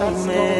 sortars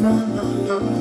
no, no, no.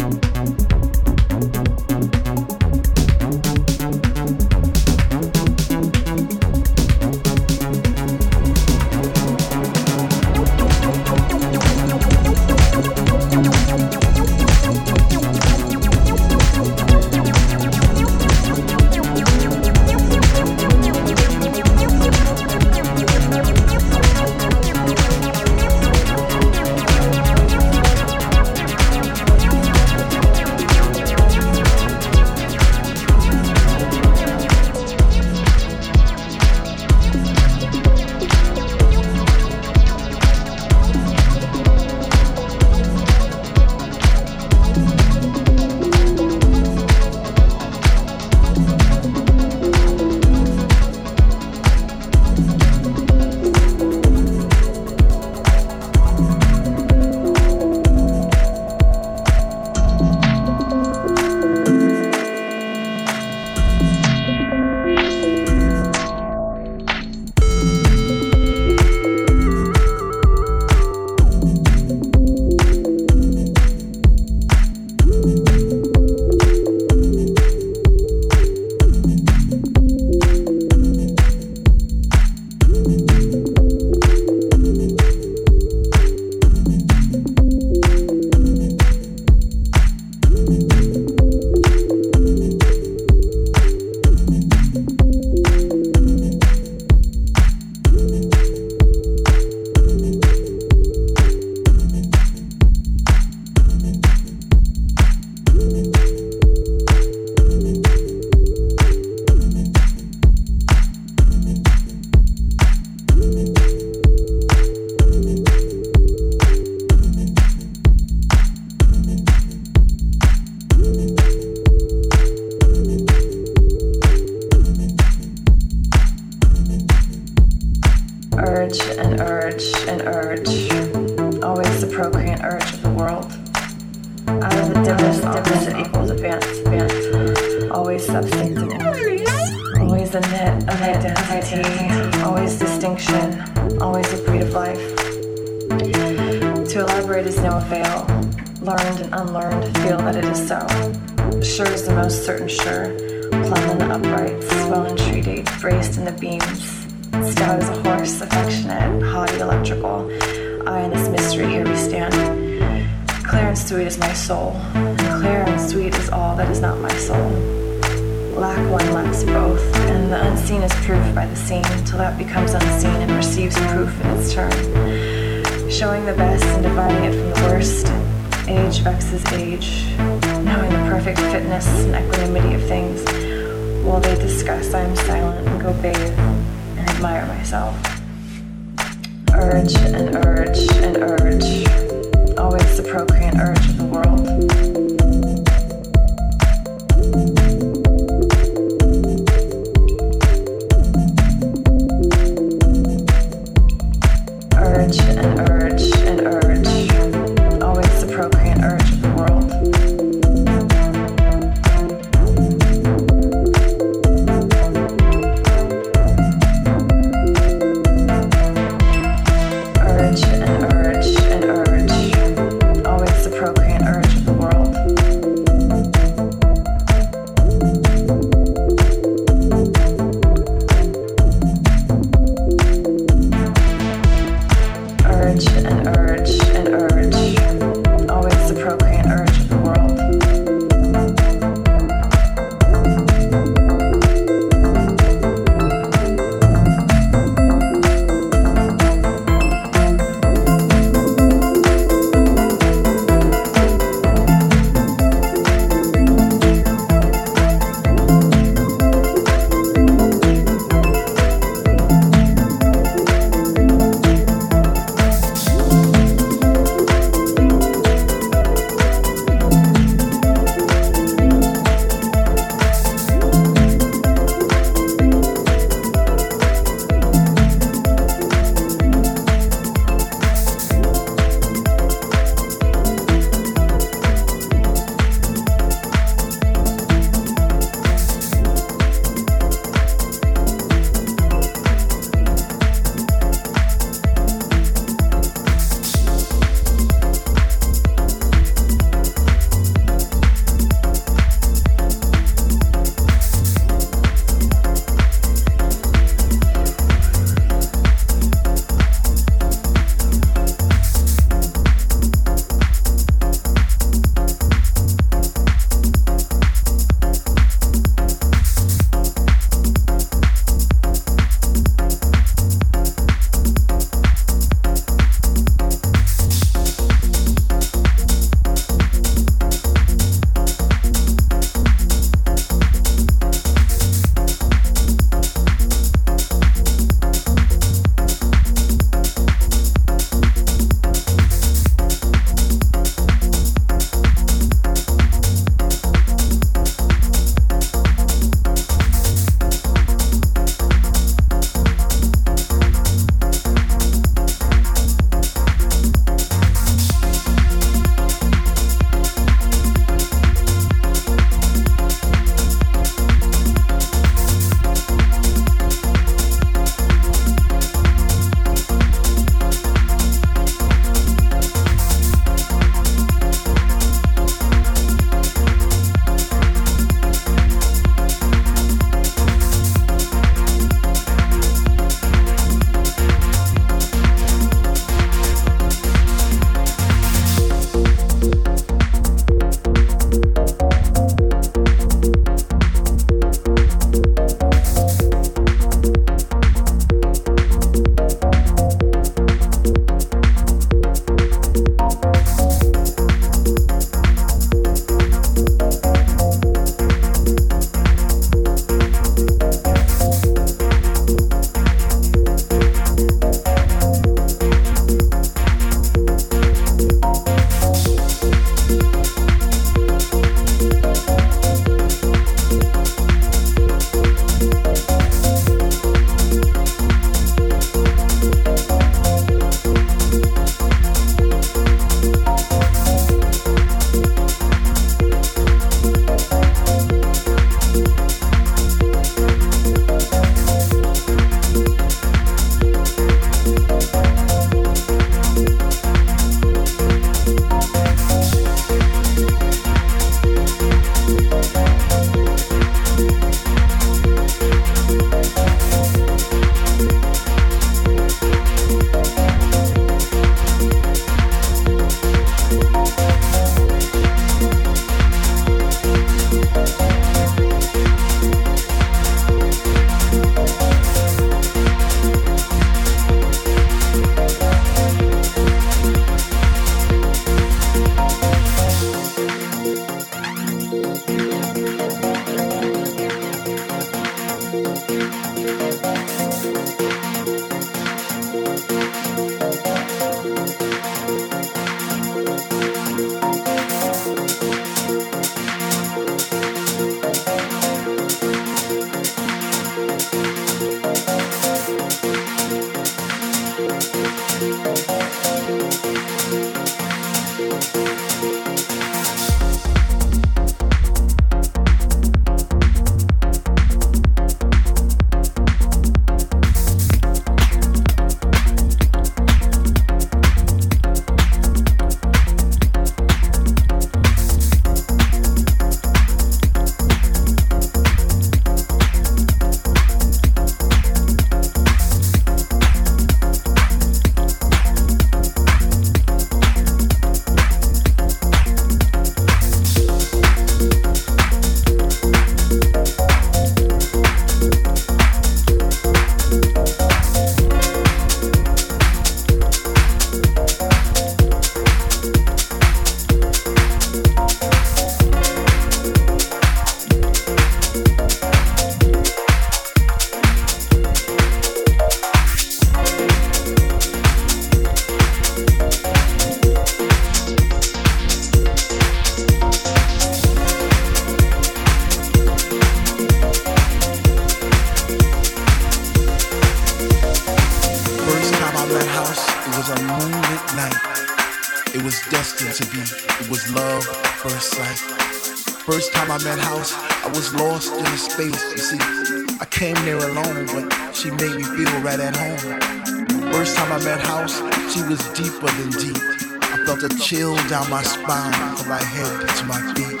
Deeper than deep. I felt a chill down my spine from my head to my feet.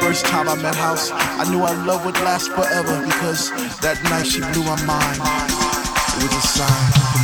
First time I met House, I knew our love would last forever because that night she blew my mind. It was a sign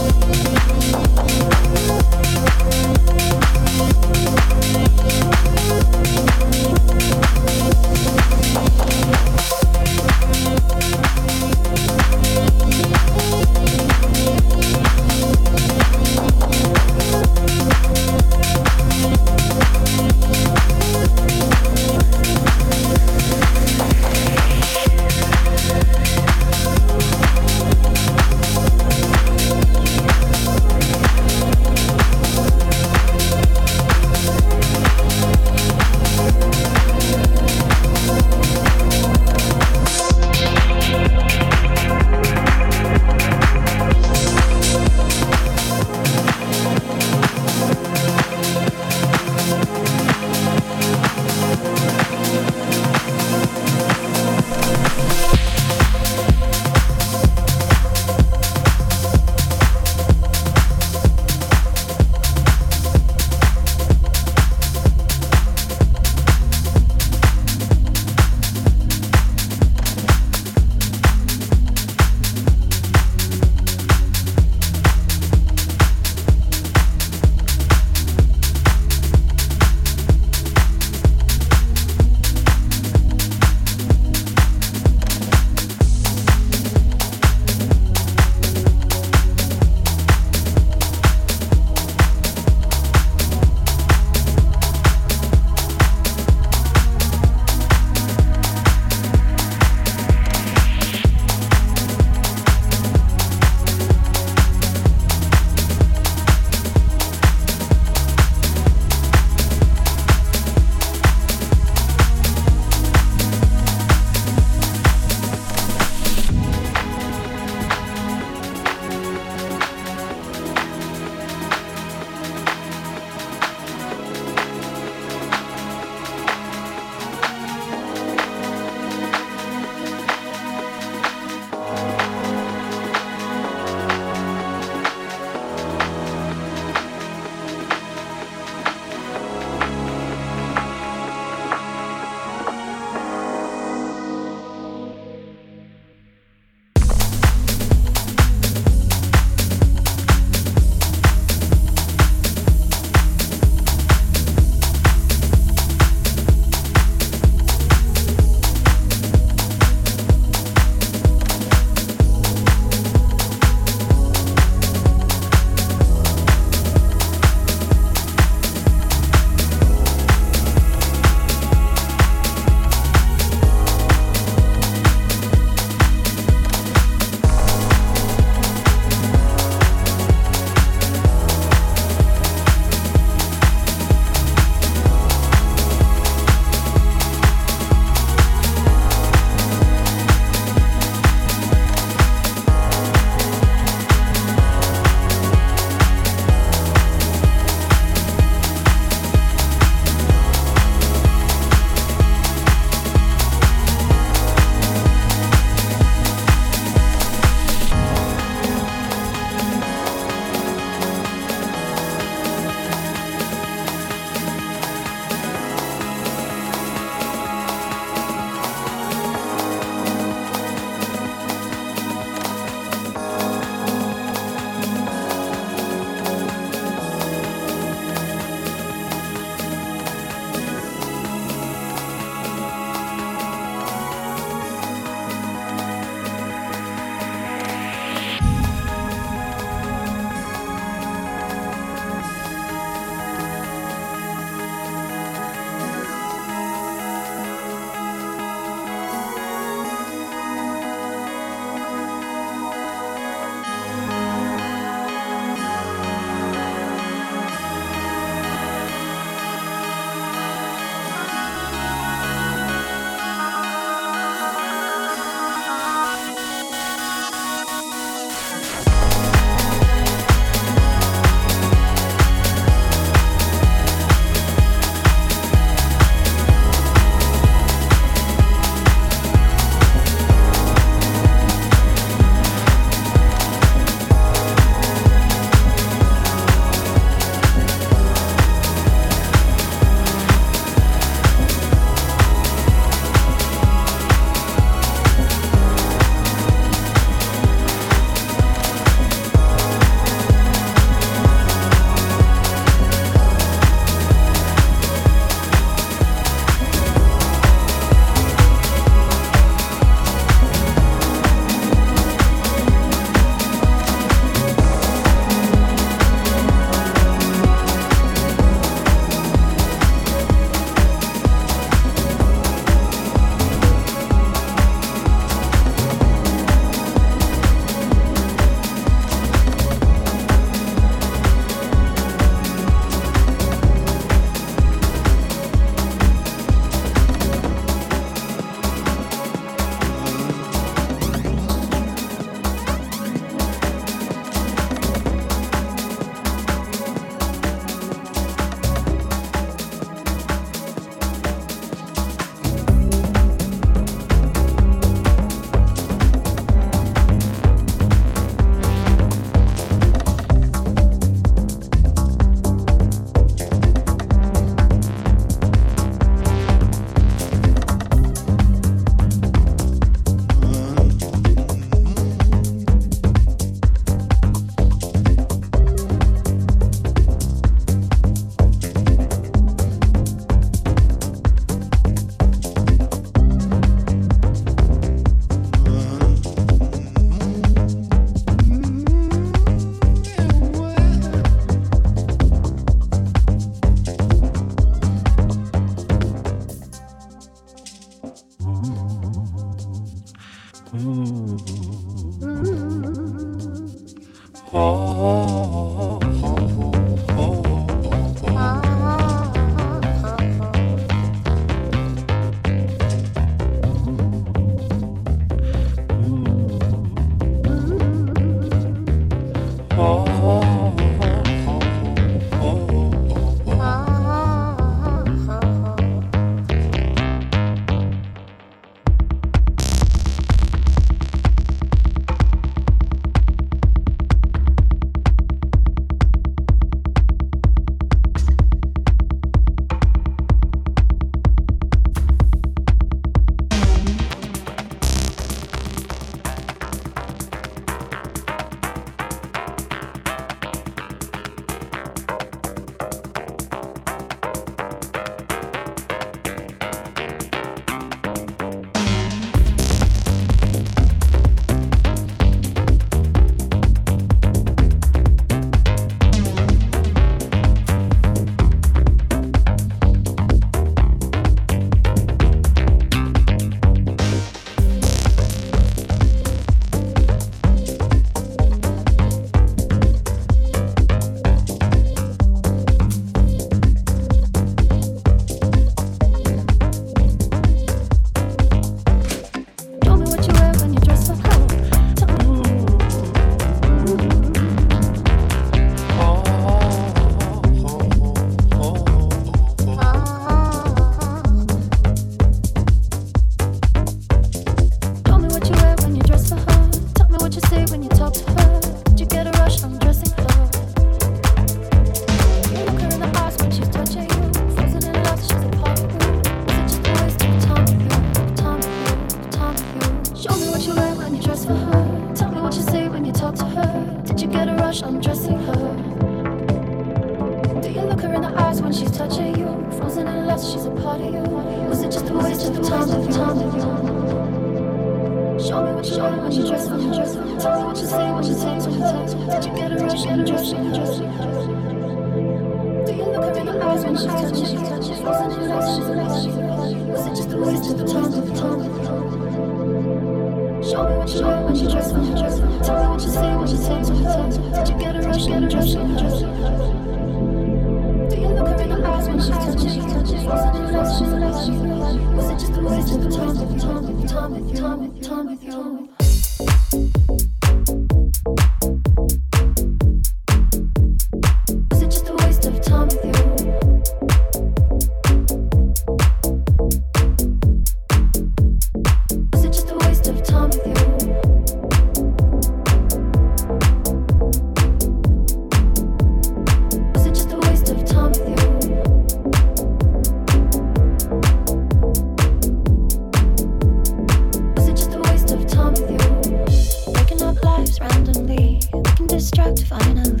destruct finally.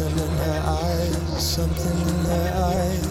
something in her eyes, something in her eyes.